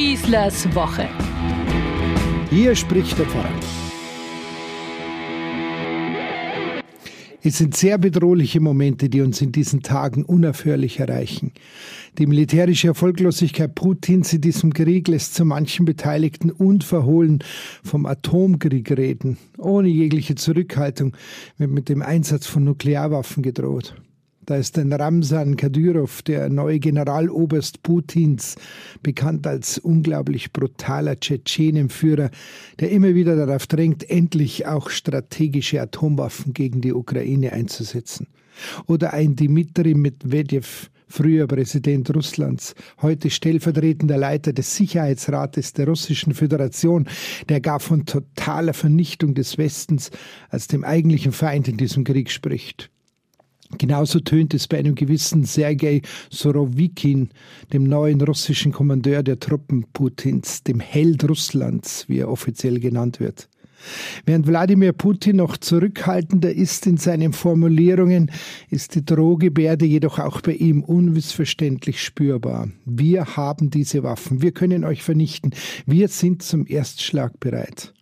Schießlers Woche. Hier spricht der Pfarrer. Es sind sehr bedrohliche Momente, die uns in diesen Tagen unaufhörlich erreichen. Die militärische Erfolglosigkeit Putins in diesem Krieg lässt zu manchen Beteiligten unverhohlen vom Atomkrieg reden. Ohne jegliche Zurückhaltung wird mit dem Einsatz von Nuklearwaffen gedroht. Da ist ein Ramsan Kadyrov, der neue Generaloberst Putins, bekannt als unglaublich brutaler Tschetschenenführer, der immer wieder darauf drängt, endlich auch strategische Atomwaffen gegen die Ukraine einzusetzen. Oder ein Dmitri Medvedev, früher Präsident Russlands, heute stellvertretender Leiter des Sicherheitsrates der Russischen Föderation, der gar von totaler Vernichtung des Westens als dem eigentlichen Feind in diesem Krieg spricht. Genauso tönt es bei einem gewissen Sergei Sorowikin, dem neuen russischen Kommandeur der Truppen Putins, dem Held Russlands, wie er offiziell genannt wird. Während Wladimir Putin noch zurückhaltender ist in seinen Formulierungen, ist die Drohgebärde jedoch auch bei ihm unmissverständlich spürbar. Wir haben diese Waffen, wir können euch vernichten, wir sind zum Erstschlag bereit.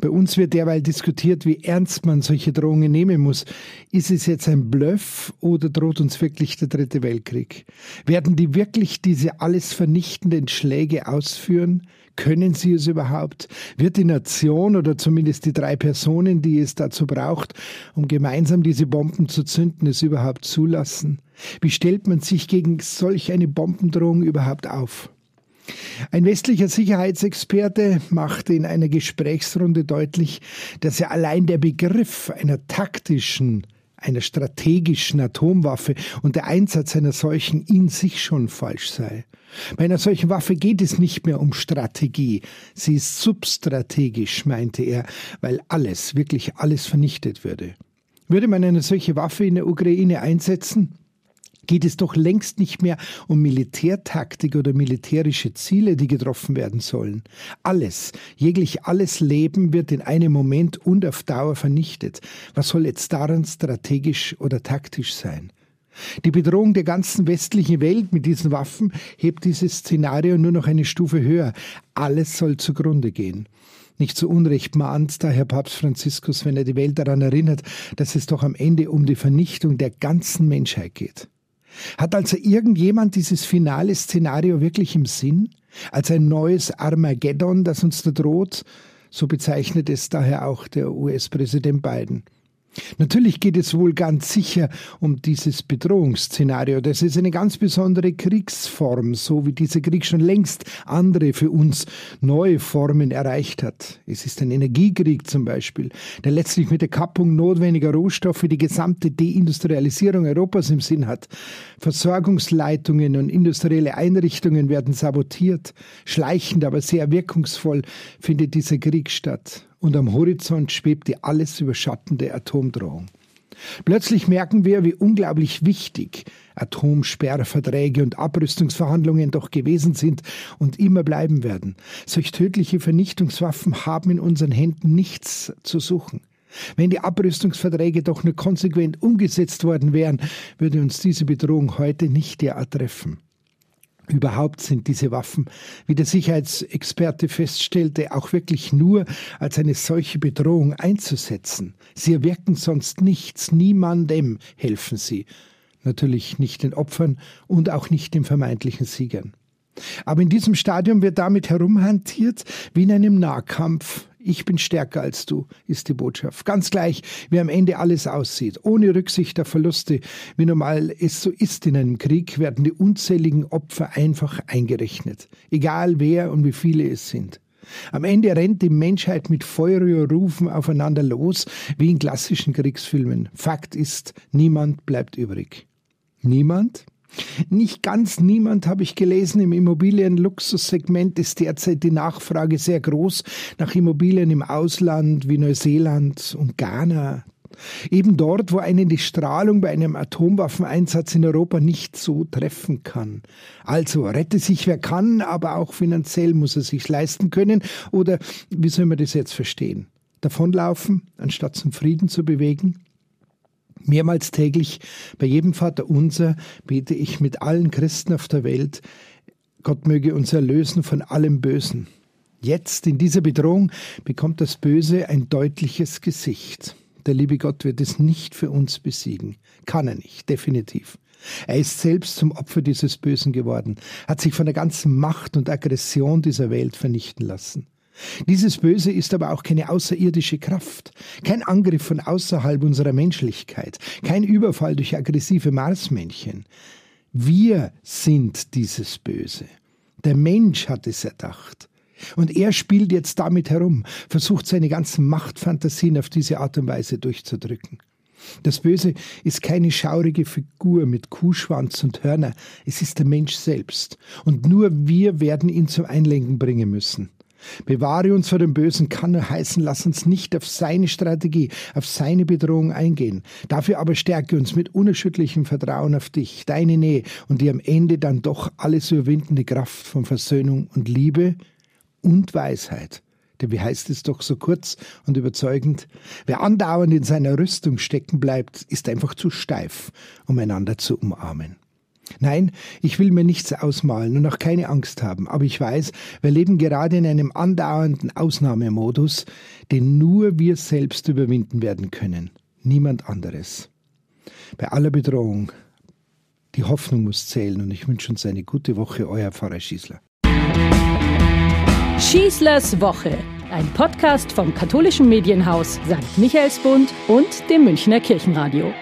Bei uns wird derweil diskutiert, wie ernst man solche Drohungen nehmen muss. Ist es jetzt ein Bluff oder droht uns wirklich der dritte Weltkrieg? Werden die wirklich diese alles vernichtenden Schläge ausführen? Können sie es überhaupt? Wird die Nation oder zumindest die drei Personen, die es dazu braucht, um gemeinsam diese Bomben zu zünden, es überhaupt zulassen? Wie stellt man sich gegen solch eine Bombendrohung überhaupt auf? Ein westlicher Sicherheitsexperte machte in einer Gesprächsrunde deutlich, dass ja allein der Begriff einer taktischen, einer strategischen Atomwaffe und der Einsatz einer solchen in sich schon falsch sei. Bei einer solchen Waffe geht es nicht mehr um Strategie, sie ist substrategisch, meinte er, weil alles, wirklich alles vernichtet würde. Würde man eine solche Waffe in der Ukraine einsetzen, geht es doch längst nicht mehr um Militärtaktik oder militärische Ziele, die getroffen werden sollen. Alles, jeglich alles Leben wird in einem Moment und auf Dauer vernichtet. Was soll jetzt daran strategisch oder taktisch sein? Die Bedrohung der ganzen westlichen Welt mit diesen Waffen hebt dieses Szenario nur noch eine Stufe höher. Alles soll zugrunde gehen. Nicht zu Unrecht mahnt daher Papst Franziskus, wenn er die Welt daran erinnert, dass es doch am Ende um die Vernichtung der ganzen Menschheit geht. Hat also irgendjemand dieses finale Szenario wirklich im Sinn? Als ein neues Armageddon, das uns da droht? So bezeichnet es daher auch der US-Präsident Biden. Natürlich geht es wohl ganz sicher um dieses Bedrohungsszenario. Das ist eine ganz besondere Kriegsform, so wie dieser Krieg schon längst andere für uns neue Formen erreicht hat. Es ist ein Energiekrieg zum Beispiel, der letztlich mit der Kappung notwendiger Rohstoffe die gesamte Deindustrialisierung Europas im Sinn hat. Versorgungsleitungen und industrielle Einrichtungen werden sabotiert. Schleichend, aber sehr wirkungsvoll findet dieser Krieg statt und am Horizont schwebt die alles überschattende Atomdrohung. Plötzlich merken wir, wie unglaublich wichtig Atomsperrverträge und Abrüstungsverhandlungen doch gewesen sind und immer bleiben werden. Solch tödliche Vernichtungswaffen haben in unseren Händen nichts zu suchen. Wenn die Abrüstungsverträge doch nur konsequent umgesetzt worden wären, würde uns diese Bedrohung heute nicht derart treffen. Überhaupt sind diese Waffen, wie der Sicherheitsexperte feststellte, auch wirklich nur als eine solche Bedrohung einzusetzen. Sie erwirken sonst nichts, niemandem helfen sie. Natürlich nicht den Opfern und auch nicht den vermeintlichen Siegern. Aber in diesem Stadium wird damit herumhantiert wie in einem Nahkampf ich bin stärker als du, ist die Botschaft. Ganz gleich, wie am Ende alles aussieht. Ohne Rücksicht auf Verluste, wie normal es so ist in einem Krieg, werden die unzähligen Opfer einfach eingerechnet. Egal wer und wie viele es sind. Am Ende rennt die Menschheit mit Feuerrufen aufeinander los, wie in klassischen Kriegsfilmen. Fakt ist, niemand bleibt übrig. Niemand? Nicht ganz niemand habe ich gelesen. Im Immobilienluxussegment ist derzeit die Nachfrage sehr groß nach Immobilien im Ausland wie Neuseeland und Ghana. Eben dort, wo einen die Strahlung bei einem Atomwaffeneinsatz in Europa nicht so treffen kann. Also rette sich wer kann, aber auch finanziell muss er sich leisten können. Oder wie soll man das jetzt verstehen? Davonlaufen, anstatt zum Frieden zu bewegen? Mehrmals täglich bei jedem Vater unser bete ich mit allen Christen auf der Welt, Gott möge uns erlösen von allem Bösen. Jetzt in dieser Bedrohung bekommt das Böse ein deutliches Gesicht. Der liebe Gott wird es nicht für uns besiegen. Kann er nicht, definitiv. Er ist selbst zum Opfer dieses Bösen geworden, hat sich von der ganzen Macht und Aggression dieser Welt vernichten lassen. Dieses Böse ist aber auch keine außerirdische Kraft, kein Angriff von außerhalb unserer Menschlichkeit, kein Überfall durch aggressive Marsmännchen. Wir sind dieses Böse. Der Mensch hat es erdacht. Und er spielt jetzt damit herum, versucht seine ganzen Machtfantasien auf diese Art und Weise durchzudrücken. Das Böse ist keine schaurige Figur mit Kuhschwanz und Hörner, es ist der Mensch selbst. Und nur wir werden ihn zum Einlenken bringen müssen. Bewahre uns vor dem Bösen kann nur heißen, lass uns nicht auf seine Strategie, auf seine Bedrohung eingehen. Dafür aber stärke uns mit unerschütterlichem Vertrauen auf dich, deine Nähe und die am Ende dann doch alles überwindende Kraft von Versöhnung und Liebe und Weisheit. Denn wie heißt es doch so kurz und überzeugend? Wer andauernd in seiner Rüstung stecken bleibt, ist einfach zu steif, um einander zu umarmen. Nein, ich will mir nichts ausmalen und auch keine Angst haben, aber ich weiß, wir leben gerade in einem andauernden Ausnahmemodus, den nur wir selbst überwinden werden können, niemand anderes. Bei aller Bedrohung, die Hoffnung muss zählen und ich wünsche uns eine gute Woche, euer Pfarrer Schießler. Schießlers Woche, ein Podcast vom katholischen Medienhaus St. Michaelsbund und dem Münchner Kirchenradio.